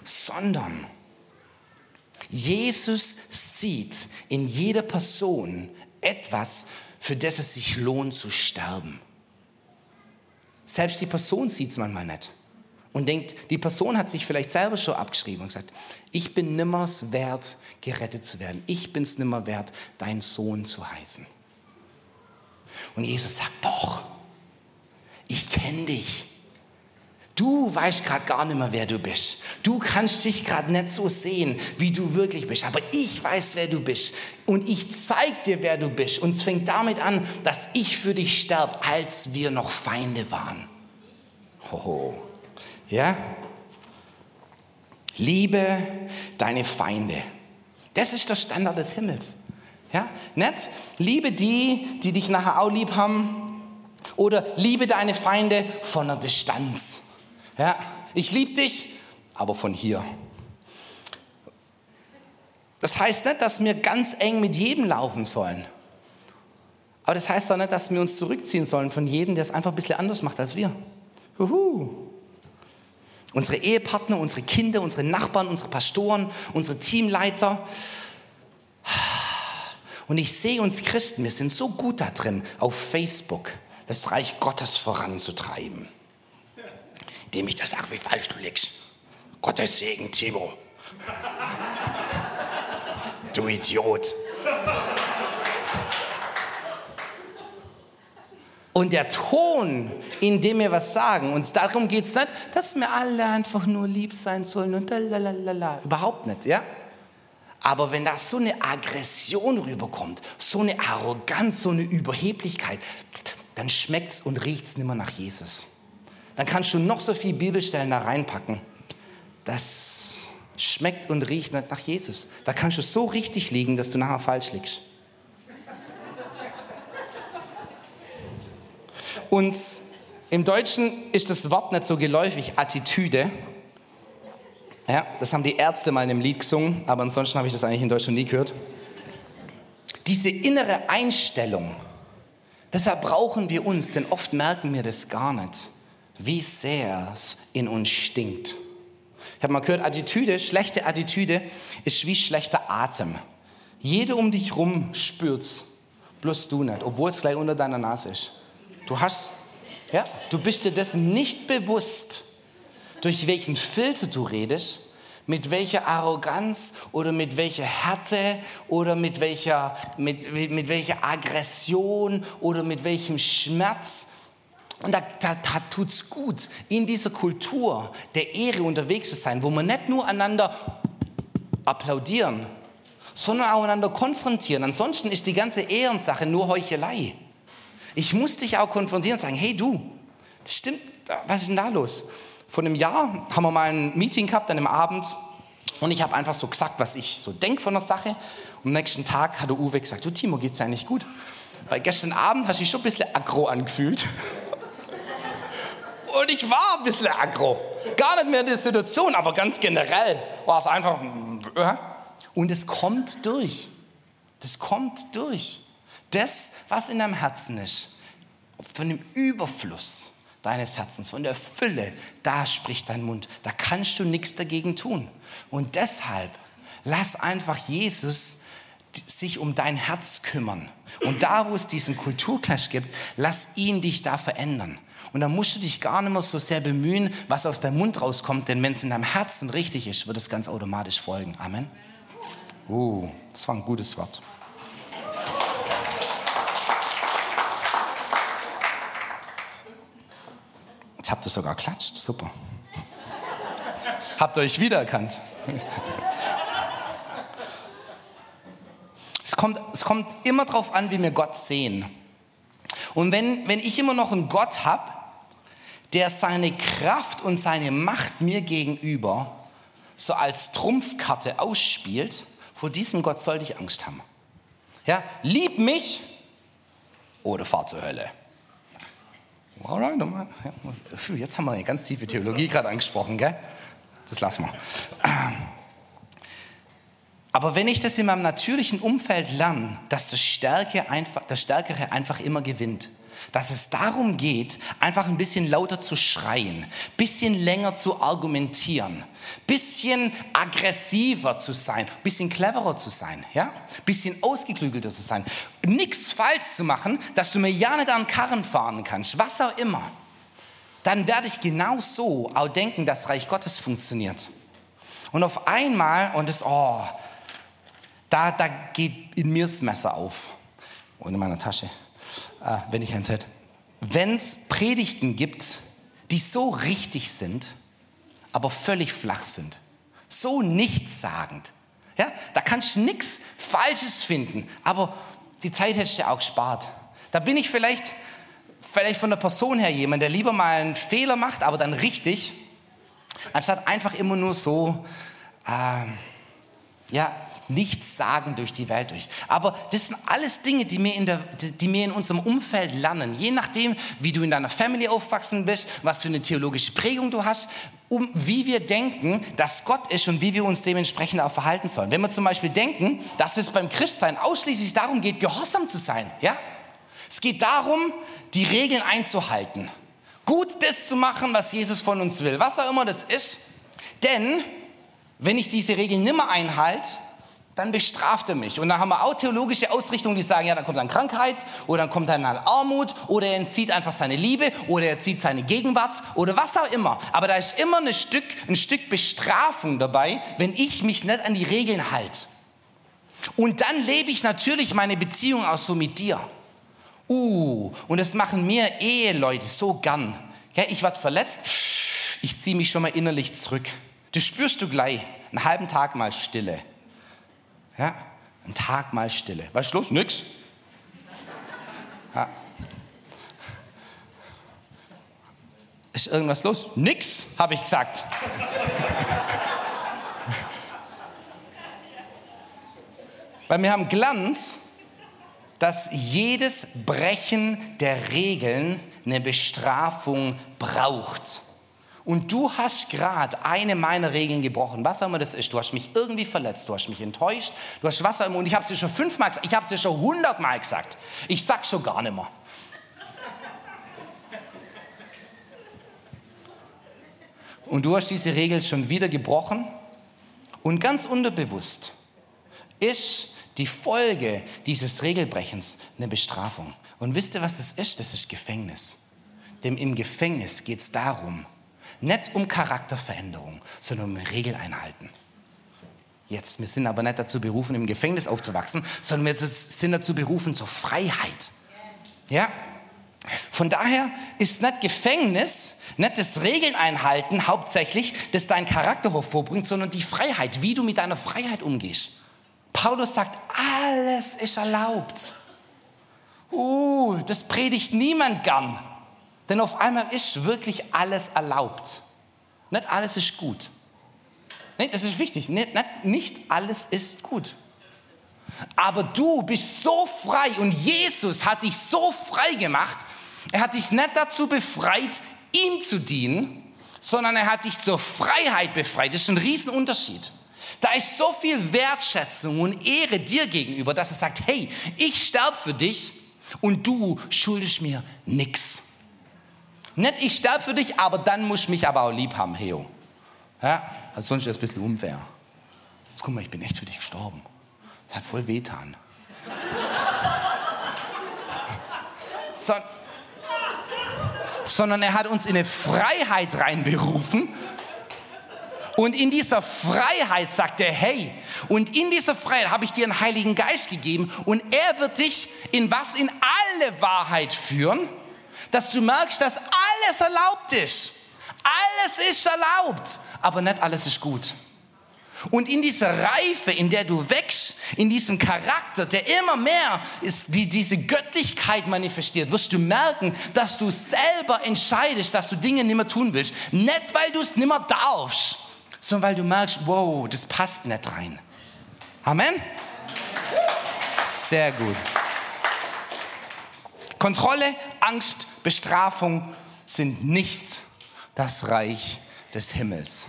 Sondern Jesus sieht in jeder Person etwas, für das es sich lohnt zu sterben. Selbst die Person sieht es manchmal nicht und denkt, die Person hat sich vielleicht selber schon abgeschrieben und gesagt, ich bin nimmers wert, gerettet zu werden. Ich bin es nimmer wert, dein Sohn zu heißen. Und Jesus sagt, doch, ich kenne dich. Du weißt gerade gar nicht mehr, wer du bist. Du kannst dich gerade nicht so sehen, wie du wirklich bist. Aber ich weiß, wer du bist. Und ich zeige dir, wer du bist. Und es fängt damit an, dass ich für dich sterbe, als wir noch Feinde waren. Hoho. Ja? Liebe deine Feinde. Das ist der Standard des Himmels. Ja? Nicht liebe die, die dich nachher auch lieb haben. Oder liebe deine Feinde von der Distanz. Ja, ich liebe dich, aber von hier. Das heißt nicht, dass wir ganz eng mit jedem laufen sollen. Aber das heißt auch nicht, dass wir uns zurückziehen sollen von jedem, der es einfach ein bisschen anders macht als wir. Juhu. Unsere Ehepartner, unsere Kinder, unsere Nachbarn, unsere Pastoren, unsere Teamleiter. Und ich sehe uns Christen, wir sind so gut da drin, auf Facebook das Reich Gottes voranzutreiben indem ich da sage, wie falsch du liegst. Gottes Segen, Timo. du Idiot. Und der Ton, in dem wir was sagen, uns darum geht es nicht, dass wir alle einfach nur lieb sein sollen und lalalala. Überhaupt nicht, ja? Aber wenn da so eine Aggression rüberkommt, so eine Arroganz, so eine Überheblichkeit, dann schmeckt es und riecht es nicht mehr nach Jesus dann kannst du noch so viel Bibelstellen da reinpacken. das schmeckt und riecht nach Jesus. Da kannst du so richtig liegen, dass du nachher falsch liegst. Und im Deutschen ist das Wort nicht so geläufig, Attitüde. Ja, das haben die Ärzte mal in einem Lied gesungen, aber ansonsten habe ich das eigentlich in Deutschland nie gehört. Diese innere Einstellung, deshalb brauchen wir uns, denn oft merken wir das gar nicht, wie sehr es in uns stinkt. Ich habe mal gehört, Attitüde, schlechte Attitüde ist wie schlechter Atem. Jeder um dich rum spürt's, bloß du nicht, obwohl es gleich unter deiner Nase ist. Du hast, ja, du bist dir dessen nicht bewusst, durch welchen Filter du redest, mit welcher Arroganz oder mit welcher Härte oder mit welcher, mit, mit welcher Aggression oder mit welchem Schmerz. Und da, da, da tut es gut, in dieser Kultur der Ehre unterwegs zu sein, wo wir nicht nur einander applaudieren, sondern auch einander konfrontieren. Ansonsten ist die ganze Ehrensache nur Heuchelei. Ich muss dich auch konfrontieren und sagen, hey du, das stimmt, was ist denn da los? Vor einem Jahr haben wir mal ein Meeting gehabt an einem Abend und ich habe einfach so gesagt, was ich so denke von der Sache. Und am nächsten Tag hat der Uwe gesagt, du Timo, geht's eigentlich gut? Weil gestern Abend hast du dich schon ein bisschen aggro angefühlt. Und ich war ein bisschen aggro. Gar nicht mehr in der Situation, aber ganz generell war es einfach. Äh. Und es kommt durch. Das kommt durch das, was in deinem Herzen ist, von dem Überfluss deines Herzens, von der Fülle, da spricht dein Mund. Da kannst du nichts dagegen tun. Und deshalb lass einfach Jesus sich um dein Herz kümmern. Und da, wo es diesen Kulturclash gibt, lass ihn dich da verändern. Und da musst du dich gar nicht mehr so sehr bemühen, was aus deinem Mund rauskommt, denn wenn es in deinem Herzen richtig ist, wird es ganz automatisch folgen. Amen. Uh, das war ein gutes Wort. Jetzt habt ihr sogar klatscht, super. habt ihr euch wiedererkannt? Es, kommt, es kommt immer darauf an, wie wir Gott sehen. Und wenn, wenn ich immer noch einen Gott habe, der seine Kraft und seine Macht mir gegenüber so als Trumpfkarte ausspielt, vor diesem Gott sollte ich Angst haben. Ja, lieb mich oder fahr zur Hölle. Alright, jetzt haben wir eine ganz tiefe Theologie gerade angesprochen, gell? Das lassen wir. Aber wenn ich das in meinem natürlichen Umfeld lerne, dass das, Stärke einfach, das Stärkere einfach immer gewinnt, dass es darum geht, einfach ein bisschen lauter zu schreien, bisschen länger zu argumentieren, bisschen aggressiver zu sein, bisschen cleverer zu sein, ja, bisschen ausgeklügelter zu sein, nichts falsch zu machen, dass du mir ja nicht an Karren fahren kannst, was auch immer. Dann werde ich genau so auch denken, dass Reich Gottes funktioniert. Und auf einmal, und das, oh, da, da geht in mir das Messer auf. Und in meiner Tasche äh, wenn ich eins hätte. Wenn es Predigten gibt, die so richtig sind, aber völlig flach sind, so nichtssagend, ja, da kannst du nichts Falsches finden, aber die Zeit hättest du auch gespart. Da bin ich vielleicht, vielleicht von der Person her jemand, der lieber mal einen Fehler macht, aber dann richtig, anstatt einfach immer nur so, äh, ja, nichts sagen durch die Welt durch. Aber das sind alles Dinge, die wir, in der, die wir in unserem Umfeld lernen. Je nachdem, wie du in deiner Family aufwachsen bist, was für eine theologische Prägung du hast, um wie wir denken, dass Gott ist und wie wir uns dementsprechend auch verhalten sollen. Wenn wir zum Beispiel denken, dass es beim Christsein ausschließlich darum geht, gehorsam zu sein, ja? Es geht darum, die Regeln einzuhalten. Gut das zu machen, was Jesus von uns will, was auch immer das ist. Denn wenn ich diese Regeln nimmer einhalte, dann bestraft er mich. Und dann haben wir auch theologische Ausrichtungen, die sagen, ja, dann kommt dann Krankheit oder dann kommt dann Armut oder er entzieht einfach seine Liebe oder er zieht seine Gegenwart oder was auch immer. Aber da ist immer ein Stück, ein Stück Bestrafung dabei, wenn ich mich nicht an die Regeln halte. Und dann lebe ich natürlich meine Beziehung auch so mit dir. Uh, und das machen mir Eheleute so gern. Ja, ich werde verletzt, ich ziehe mich schon mal innerlich zurück. Das spürst du gleich. Einen halben Tag mal Stille. Ja, ein Tag mal Stille. Was ist los? Nix. Ja. Ist irgendwas los? Nix, habe ich gesagt. Weil wir haben Glanz, dass jedes Brechen der Regeln eine Bestrafung braucht. Und du hast gerade eine meiner Regeln gebrochen. Was auch immer das ist. Du hast mich irgendwie verletzt, du hast mich enttäuscht, du hast was auch immer. Und ich habe es dir schon fünfmal gesagt, ich habe es dir schon hundertmal gesagt. Ich sag schon gar nicht mehr. Und du hast diese Regel schon wieder gebrochen. Und ganz unterbewusst ist die Folge dieses Regelbrechens eine Bestrafung. Und wisst ihr, was das ist? Das ist Gefängnis. Denn im Gefängnis geht es darum, nicht um Charakterveränderung, sondern um Regeleinhalten. Jetzt, wir sind aber nicht dazu berufen, im Gefängnis aufzuwachsen, sondern wir sind dazu berufen zur Freiheit. Ja? Von daher ist nicht Gefängnis, nicht das Regeln einhalten hauptsächlich, das deinen Charakter hervorbringt, sondern die Freiheit, wie du mit deiner Freiheit umgehst. Paulus sagt, alles ist erlaubt. Uh, das predigt niemand gern. Denn auf einmal ist wirklich alles erlaubt. Nicht alles ist gut. Nee, das ist wichtig. Nicht, nicht, nicht alles ist gut. Aber du bist so frei und Jesus hat dich so frei gemacht. Er hat dich nicht dazu befreit, ihm zu dienen, sondern er hat dich zur Freiheit befreit. Das ist ein Riesenunterschied. Da ist so viel Wertschätzung und Ehre dir gegenüber, dass er sagt, hey, ich sterbe für dich und du schuldest mir nichts. Nicht ich sterbe für dich, aber dann musst du mich aber auch lieb haben, Heo. Ja, also sonst ist das ein bisschen unfair. Jetzt guck mal, ich bin echt für dich gestorben. Das hat voll wehtan. so, sondern er hat uns in eine Freiheit reinberufen und in dieser Freiheit sagt er, hey, und in dieser Freiheit habe ich dir einen Heiligen Geist gegeben und er wird dich in was? In alle Wahrheit führen, dass du merkst, dass alles erlaubt ist. Alles ist erlaubt, aber nicht alles ist gut. Und in dieser Reife, in der du wächst, in diesem Charakter, der immer mehr ist, die, diese Göttlichkeit manifestiert, wirst du merken, dass du selber entscheidest, dass du Dinge nicht mehr tun willst. Nicht, weil du es nicht mehr darfst, sondern weil du merkst, wow, das passt nicht rein. Amen? Sehr gut. Kontrolle, Angst, Bestrafung sind nicht das Reich des Himmels.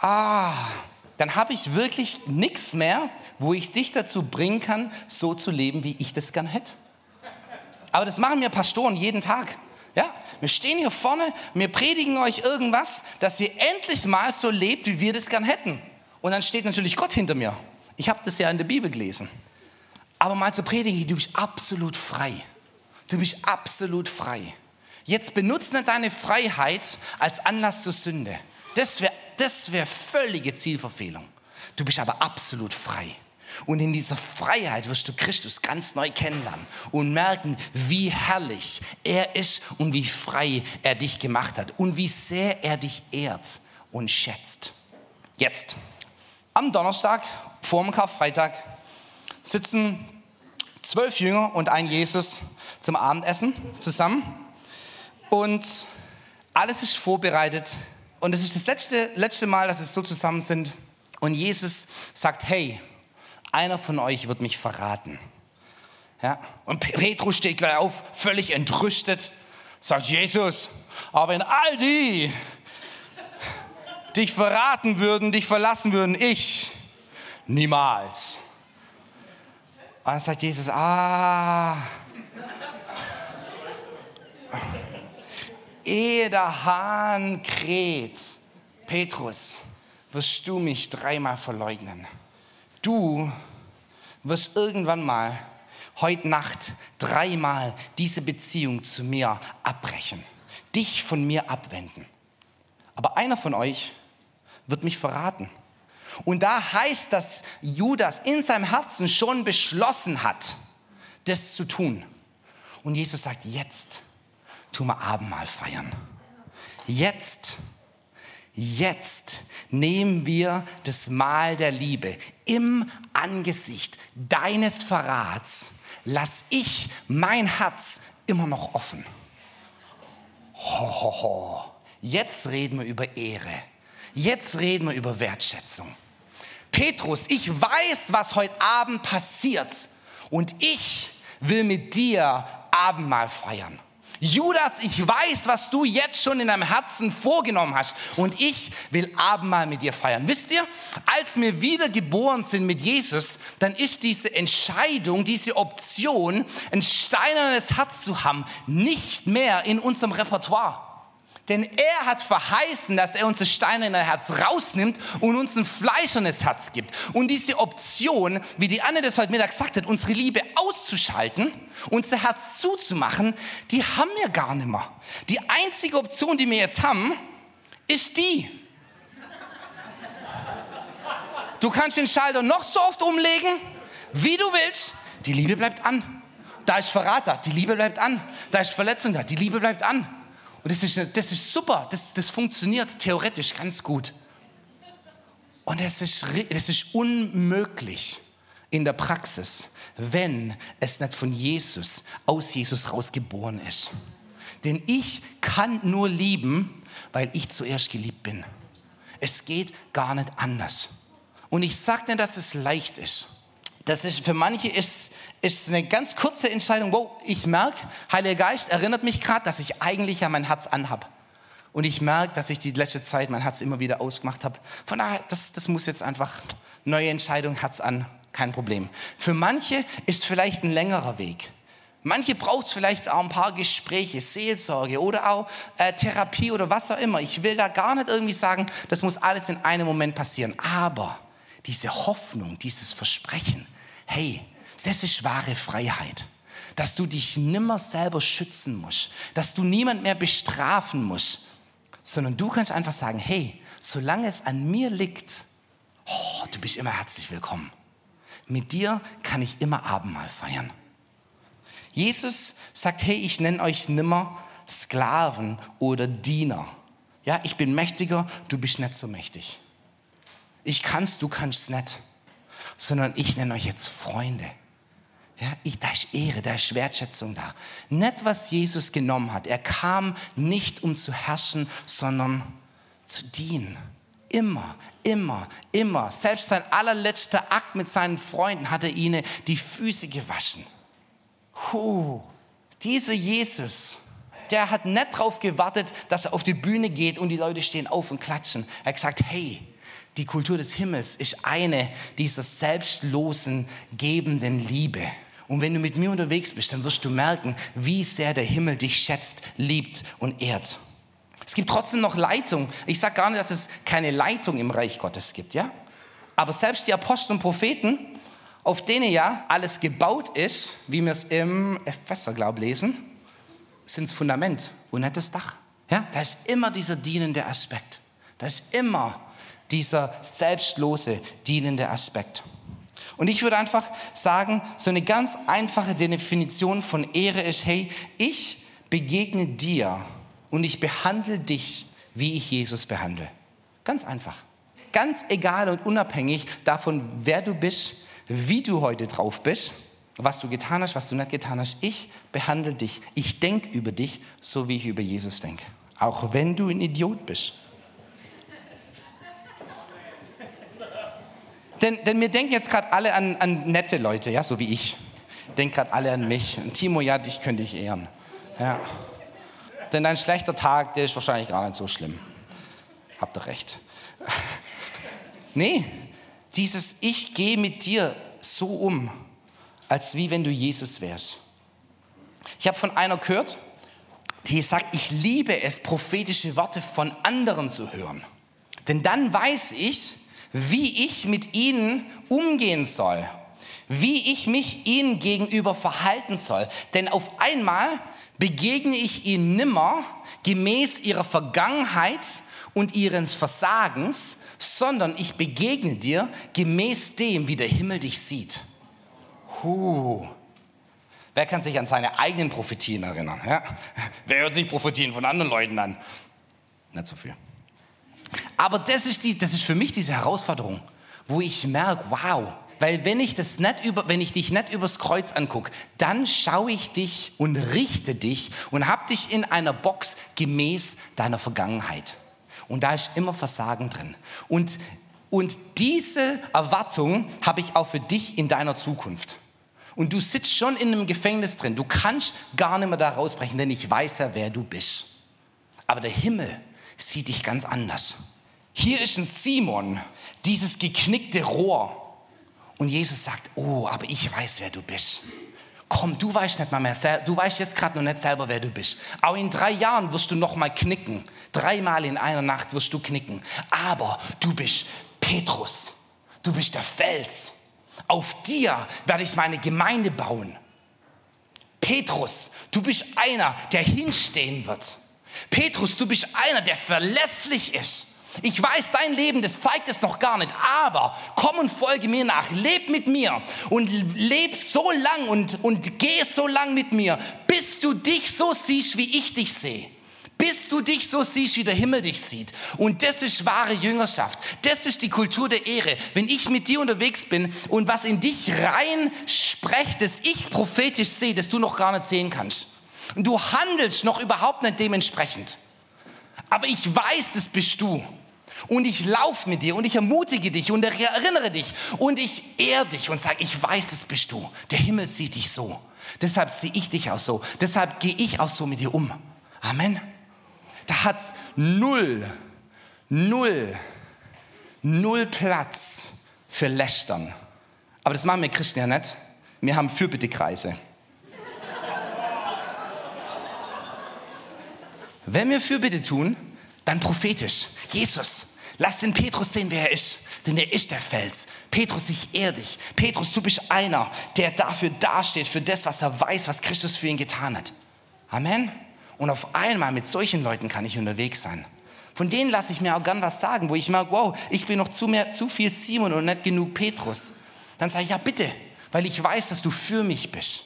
Ah, dann habe ich wirklich nichts mehr, wo ich dich dazu bringen kann, so zu leben, wie ich das gern hätte. Aber das machen wir Pastoren jeden Tag. Ja, wir stehen hier vorne, wir predigen euch irgendwas, dass ihr endlich mal so lebt, wie wir das gern hätten. Und dann steht natürlich Gott hinter mir. Ich habe das ja in der Bibel gelesen. Aber mal zu predigen, du bist absolut frei. Du bist absolut frei. Jetzt benutze nicht deine Freiheit als Anlass zur Sünde. Das wäre das wär völlige Zielverfehlung. Du bist aber absolut frei. Und in dieser Freiheit wirst du Christus ganz neu kennenlernen und merken, wie herrlich er ist und wie frei er dich gemacht hat und wie sehr er dich ehrt und schätzt. Jetzt, am Donnerstag, vor dem Karfreitag, sitzen zwölf Jünger und ein Jesus zum Abendessen zusammen. Und alles ist vorbereitet. Und es ist das letzte, letzte Mal, dass es so zusammen sind. Und Jesus sagt, hey, einer von euch wird mich verraten. Ja? Und Petrus steht gleich auf, völlig entrüstet, sagt Jesus, aber wenn all die dich verraten würden, dich verlassen würden, ich niemals. Und dann sagt Jesus, ah, ehe der Hahn kräht, Petrus, wirst du mich dreimal verleugnen. Du wirst irgendwann mal, heute Nacht, dreimal diese Beziehung zu mir abbrechen, dich von mir abwenden. Aber einer von euch wird mich verraten. Und da heißt, dass Judas in seinem Herzen schon beschlossen hat, das zu tun. Und Jesus sagt, jetzt tun wir Abendmahl feiern. Jetzt Jetzt nehmen wir das Mahl der Liebe im Angesicht deines Verrats. Lass ich mein Herz immer noch offen. Ho, ho, ho. Jetzt reden wir über Ehre. Jetzt reden wir über Wertschätzung. Petrus, ich weiß, was heute Abend passiert und ich will mit dir Abendmahl feiern. Judas, ich weiß, was du jetzt schon in deinem Herzen vorgenommen hast und ich will Abendmahl mit dir feiern. Wisst ihr, als wir wiedergeboren sind mit Jesus, dann ist diese Entscheidung, diese Option, ein steinernes Herz zu haben, nicht mehr in unserem Repertoire. Denn er hat verheißen, dass er unser steinerne Herz rausnimmt und uns ein fleischernes Herz gibt. Und diese Option, wie die Anne das heute Mittag gesagt hat, unsere Liebe auszuschalten, unser Herz zuzumachen, die haben wir gar nicht mehr. Die einzige Option, die wir jetzt haben, ist die. Du kannst den Schalter noch so oft umlegen, wie du willst. Die Liebe bleibt an. Da ist Verrat da, die Liebe bleibt an. Da ist Verletzung da, die Liebe bleibt an. Und das ist, das ist super, das, das funktioniert theoretisch ganz gut. Und es ist, es ist unmöglich in der Praxis, wenn es nicht von Jesus, aus Jesus rausgeboren ist. Denn ich kann nur lieben, weil ich zuerst geliebt bin. Es geht gar nicht anders. Und ich sage nicht, dass es leicht ist. Das ist, für manche ist, ist eine ganz kurze Entscheidung. Wow, ich merke, Heiliger Geist erinnert mich gerade, dass ich eigentlich ja mein Herz anhab. Und ich merke, dass ich die letzte Zeit mein Herz immer wieder ausgemacht habe. Von daher, das, das muss jetzt einfach neue Entscheidung, Herz an, kein Problem. Für manche ist vielleicht ein längerer Weg. Manche braucht es vielleicht auch ein paar Gespräche, Seelsorge oder auch äh, Therapie oder was auch immer. Ich will da gar nicht irgendwie sagen, das muss alles in einem Moment passieren. Aber diese Hoffnung, dieses Versprechen, hey, das ist wahre Freiheit. Dass du dich nimmer selber schützen musst, dass du niemand mehr bestrafen musst, sondern du kannst einfach sagen, hey, solange es an mir liegt, oh, du bist immer herzlich willkommen. Mit dir kann ich immer Abendmahl feiern. Jesus sagt, hey, ich nenne euch nimmer Sklaven oder Diener. Ja, ich bin mächtiger, du bist nicht so mächtig. Ich kann's, du kannst nicht. Sondern ich nenne euch jetzt Freunde. Ja, ich, da ist Ehre, da ist Wertschätzung da. Nicht, was Jesus genommen hat. Er kam nicht, um zu herrschen, sondern zu dienen. Immer, immer, immer. Selbst sein allerletzter Akt mit seinen Freunden hat er ihnen die Füße gewaschen. Huh, dieser Jesus, der hat nicht darauf gewartet, dass er auf die Bühne geht und die Leute stehen auf und klatschen. Er hat gesagt, hey, die Kultur des Himmels ist eine dieser selbstlosen, gebenden Liebe. Und wenn du mit mir unterwegs bist, dann wirst du merken, wie sehr der Himmel dich schätzt, liebt und ehrt. Es gibt trotzdem noch Leitung. Ich sage gar nicht, dass es keine Leitung im Reich Gottes gibt, ja? Aber selbst die Apostel und Propheten, auf denen ja alles gebaut ist, wie wir es im Epheser, glaube lesen, sind das Fundament und nicht das Dach. Ja? Da ist immer dieser dienende Aspekt. Da ist immer dieser selbstlose, dienende Aspekt. Und ich würde einfach sagen, so eine ganz einfache Definition von Ehre ist, hey, ich begegne dir und ich behandle dich, wie ich Jesus behandle. Ganz einfach. Ganz egal und unabhängig davon, wer du bist, wie du heute drauf bist, was du getan hast, was du nicht getan hast. Ich behandle dich. Ich denke über dich, so wie ich über Jesus denke. Auch wenn du ein Idiot bist. Denn, denn wir denken jetzt gerade alle an, an, nette Leute, ja, so wie ich. Denkt gerade alle an mich. Timo, ja, dich könnte ich ehren. Ja. Denn ein schlechter Tag, der ist wahrscheinlich gar nicht so schlimm. Habt ihr recht. Nee, dieses Ich gehe mit dir so um, als wie wenn du Jesus wärst. Ich habe von einer gehört, die sagt, ich liebe es, prophetische Worte von anderen zu hören. Denn dann weiß ich, wie ich mit ihnen umgehen soll, wie ich mich ihnen gegenüber verhalten soll. Denn auf einmal begegne ich ihnen nimmer gemäß ihrer Vergangenheit und ihres Versagens, sondern ich begegne dir gemäß dem, wie der Himmel dich sieht. Huh. Wer kann sich an seine eigenen Prophetien erinnern? Ja? Wer hört sich Prophetien von anderen Leuten an? Nicht so viel. Aber das ist, die, das ist für mich diese Herausforderung, wo ich merke, wow, weil wenn ich, das nicht über, wenn ich dich nicht übers Kreuz angucke, dann schaue ich dich und richte dich und habe dich in einer Box gemäß deiner Vergangenheit. Und da ist immer Versagen drin. Und Und diese Erwartung habe ich auch für dich in deiner Zukunft. Und du sitzt schon in einem Gefängnis drin. Du kannst gar nicht mehr da rausbrechen, denn ich weiß ja, wer du bist. Aber der Himmel sieht dich ganz anders. Hier ist ein Simon, dieses geknickte Rohr. Und Jesus sagt, oh, aber ich weiß, wer du bist. Komm, du weißt nicht mal mehr, du weißt jetzt gerade noch nicht selber, wer du bist. Auch in drei Jahren wirst du noch mal knicken. Dreimal in einer Nacht wirst du knicken. Aber du bist Petrus. Du bist der Fels. Auf dir werde ich meine Gemeinde bauen. Petrus, du bist einer, der hinstehen wird. Petrus, du bist einer, der verlässlich ist. Ich weiß, dein Leben, das zeigt es noch gar nicht, aber komm und folge mir nach, leb mit mir und leb so lang und, und geh so lang mit mir, bis du dich so siehst, wie ich dich sehe. Bis du dich so siehst, wie der Himmel dich sieht. Und das ist wahre Jüngerschaft. Das ist die Kultur der Ehre. Wenn ich mit dir unterwegs bin und was in dich rein sprecht, das ich prophetisch sehe, das du noch gar nicht sehen kannst. Und du handelst noch überhaupt nicht dementsprechend. Aber ich weiß, das bist du. Und ich laufe mit dir und ich ermutige dich und erinnere dich und ich ehre dich und sage, ich weiß, das bist du. Der Himmel sieht dich so. Deshalb sehe ich dich auch so. Deshalb gehe ich auch so mit dir um. Amen. Da hat es null, null, null Platz für Lästern. Aber das machen wir Christen ja nicht. Wir haben Fürbittekreise. Wenn wir Fürbitte tun, dann prophetisch. Jesus, lass den Petrus sehen, wer er ist. Denn er ist der Fels. Petrus, ich ehre dich. Petrus, du bist einer, der dafür dasteht, für das, was er weiß, was Christus für ihn getan hat. Amen. Und auf einmal mit solchen Leuten kann ich unterwegs sein. Von denen lasse ich mir auch gern was sagen, wo ich merke, wow, ich bin noch zu, mehr, zu viel Simon und nicht genug Petrus. Dann sage ich, ja bitte, weil ich weiß, dass du für mich bist.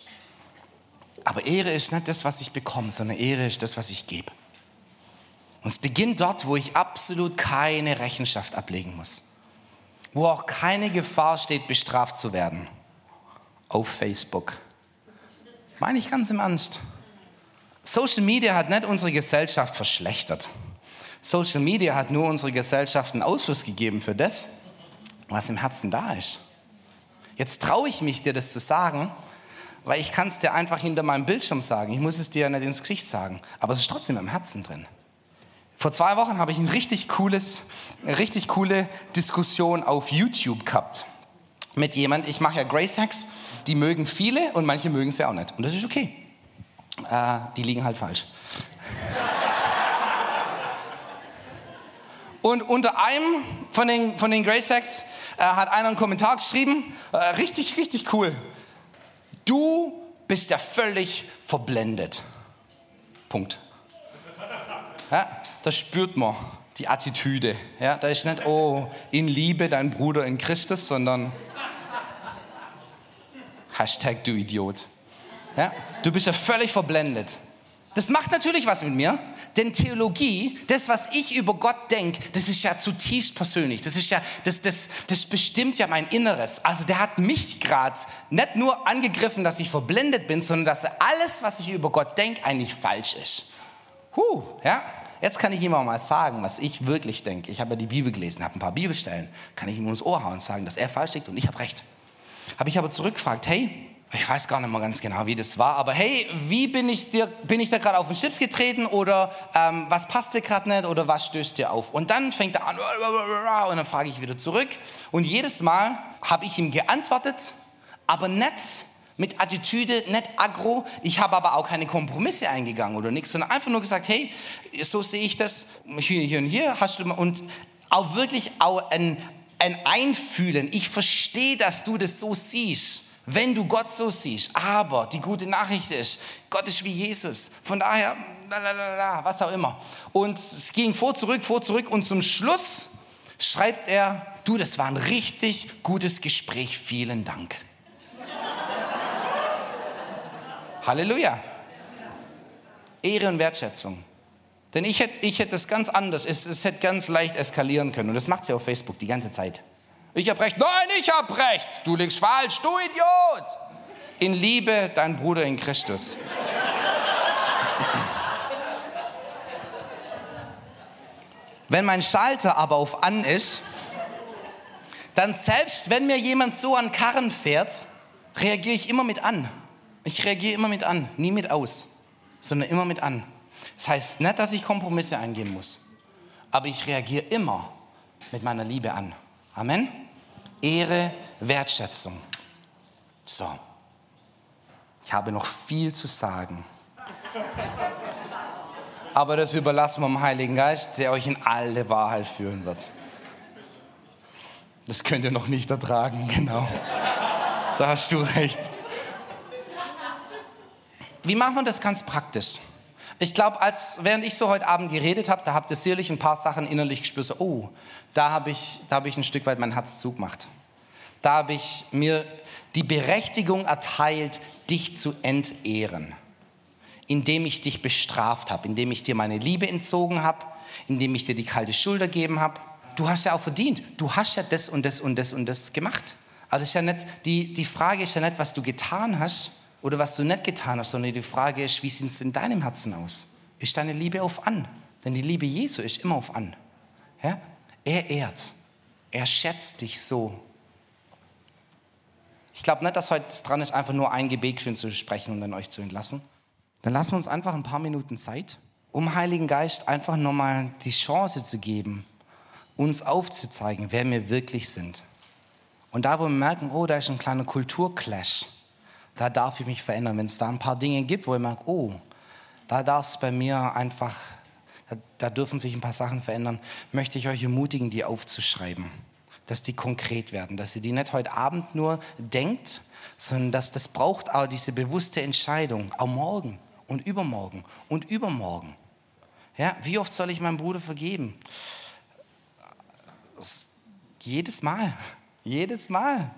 Aber Ehre ist nicht das, was ich bekomme, sondern Ehre ist das, was ich gebe. Und es beginnt dort, wo ich absolut keine Rechenschaft ablegen muss. Wo auch keine Gefahr steht, bestraft zu werden. Auf Facebook. Meine ich ganz im Ernst. Social Media hat nicht unsere Gesellschaft verschlechtert. Social Media hat nur unsere Gesellschaft einen Ausfluss gegeben für das, was im Herzen da ist. Jetzt traue ich mich, dir das zu sagen, weil ich kann es dir einfach hinter meinem Bildschirm sagen. Ich muss es dir ja nicht ins Gesicht sagen, aber es ist trotzdem im Herzen drin. Vor zwei Wochen habe ich ein richtig cooles, eine richtig coole Diskussion auf YouTube gehabt mit jemand. Ich mache ja Grace Hacks, die mögen viele und manche mögen sie auch nicht. Und das ist okay. Äh, die liegen halt falsch. Und unter einem von den, von den Grace Hacks äh, hat einer einen Kommentar geschrieben, äh, richtig, richtig cool. Du bist ja völlig verblendet. Punkt. Ja, das spürt man, die Attitüde. Ja, da ist nicht, oh, in Liebe dein Bruder in Christus, sondern Hashtag du Idiot. Ja? Du bist ja völlig verblendet. Das macht natürlich was mit mir, denn Theologie, das, was ich über Gott denke, das ist ja zutiefst persönlich. Das ist ja, das, das, das bestimmt ja mein Inneres. Also der hat mich gerade nicht nur angegriffen, dass ich verblendet bin, sondern dass alles, was ich über Gott denke, eigentlich falsch ist. Huh, ja? Jetzt kann ich ihm auch mal sagen, was ich wirklich denke. Ich habe ja die Bibel gelesen, habe ein paar Bibelstellen, kann ich ihm ins Ohr hauen und sagen, dass er falsch liegt und ich habe recht. Habe ich aber zurückgefragt, hey, ich weiß gar nicht mal ganz genau, wie das war, aber hey, wie bin ich, dir, bin ich da gerade auf den Chips getreten oder ähm, was passt dir gerade nicht oder was stößt dir auf? Und dann fängt er an und dann frage ich wieder zurück und jedes Mal habe ich ihm geantwortet, aber nicht mit Attitüde, nicht aggro. Ich habe aber auch keine Kompromisse eingegangen oder nichts, sondern einfach nur gesagt, hey, so sehe ich das, hier, hier und hier hast du und auch wirklich auch ein, ein Einfühlen. Ich verstehe, dass du das so siehst wenn du Gott so siehst. Aber die gute Nachricht ist, Gott ist wie Jesus. Von daher, lalalala, was auch immer. Und es ging vor, zurück, vor, zurück. Und zum Schluss schreibt er, du, das war ein richtig gutes Gespräch. Vielen Dank. Halleluja. Ehre und Wertschätzung. Denn ich hätte, ich hätte das ganz anders, es, es hätte ganz leicht eskalieren können. Und das macht sie auf Facebook die ganze Zeit. Ich hab recht. Nein, ich hab recht. Du liegst falsch. Du Idiot. In Liebe, dein Bruder in Christus. Wenn mein Schalter aber auf an ist, dann selbst wenn mir jemand so an Karren fährt, reagiere ich immer mit an. Ich reagiere immer mit an, nie mit aus, sondern immer mit an. Das heißt nicht, dass ich Kompromisse eingehen muss, aber ich reagiere immer mit meiner Liebe an. Amen. Ehre, Wertschätzung. So, ich habe noch viel zu sagen. Aber das überlassen wir dem Heiligen Geist, der euch in alle Wahrheit führen wird. Das könnt ihr noch nicht ertragen, genau. Da hast du recht. Wie macht man das ganz praktisch? Ich glaube, als während ich so heute Abend geredet habe, da habt ihr sicherlich ein paar Sachen innerlich gespürt. So, oh, da habe ich, hab ich ein Stück weit mein Herz zugemacht. Da habe ich mir die Berechtigung erteilt, dich zu entehren, indem ich dich bestraft habe, indem ich dir meine Liebe entzogen habe, indem ich dir die kalte Schulter gegeben habe. Du hast ja auch verdient. Du hast ja das und das und das und das gemacht. Aber das ist ja nicht, die, die Frage ist ja nicht, was du getan hast oder was du nicht getan hast, sondern die Frage ist, wie sieht es in deinem Herzen aus? Ist deine Liebe auf an? Denn die Liebe Jesu ist immer auf an. Ja? Er ehrt. Er schätzt dich so. Ich glaube nicht, dass heute dran ist, einfach nur ein Gebet schön zu sprechen und dann euch zu entlassen. Dann lassen wir uns einfach ein paar Minuten Zeit, um Heiligen Geist einfach nochmal die Chance zu geben, uns aufzuzeigen, wer wir wirklich sind. Und da, wo wir merken, oh, da ist ein kleiner Kulturclash, da darf ich mich verändern. Wenn es da ein paar Dinge gibt, wo ich merke, oh, da darf es bei mir einfach, da, da dürfen sich ein paar Sachen verändern, möchte ich euch ermutigen, die aufzuschreiben dass die konkret werden, dass ihr die nicht heute Abend nur denkt, sondern dass das braucht auch diese bewusste Entscheidung, auch morgen und übermorgen und übermorgen. Ja, wie oft soll ich meinem Bruder vergeben? Jedes Mal, jedes Mal.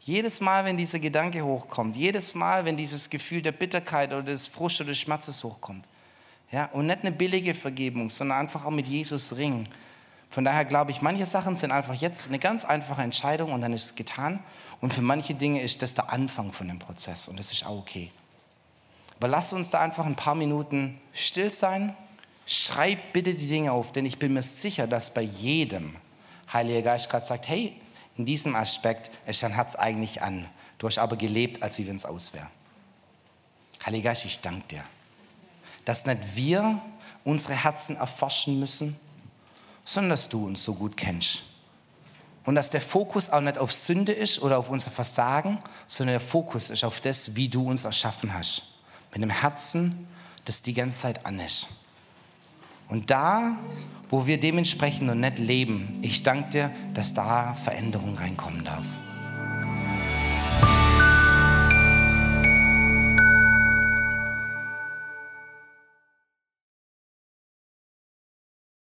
Jedes Mal, wenn dieser Gedanke hochkommt, jedes Mal, wenn dieses Gefühl der Bitterkeit oder des Frust oder des Schmerzes hochkommt. Ja, und nicht eine billige Vergebung, sondern einfach auch mit Jesus ringen von daher glaube ich, manche Sachen sind einfach jetzt eine ganz einfache Entscheidung und dann ist es getan. Und für manche Dinge ist das der Anfang von dem Prozess und das ist auch okay. Aber lass uns da einfach ein paar Minuten still sein. Schreib bitte die Dinge auf, denn ich bin mir sicher, dass bei jedem Heiliger Geist gerade sagt, hey, in diesem Aspekt dein Herz eigentlich an. Du hast aber gelebt, als wie wenn es aus wäre. Heiliger Geist, ich danke dir, dass nicht wir unsere Herzen erforschen müssen, sondern dass du uns so gut kennst. Und dass der Fokus auch nicht auf Sünde ist oder auf unser Versagen, sondern der Fokus ist auf das, wie du uns erschaffen hast. Mit einem Herzen, das die ganze Zeit an ist. Und da, wo wir dementsprechend noch nicht leben, ich danke dir, dass da Veränderung reinkommen darf.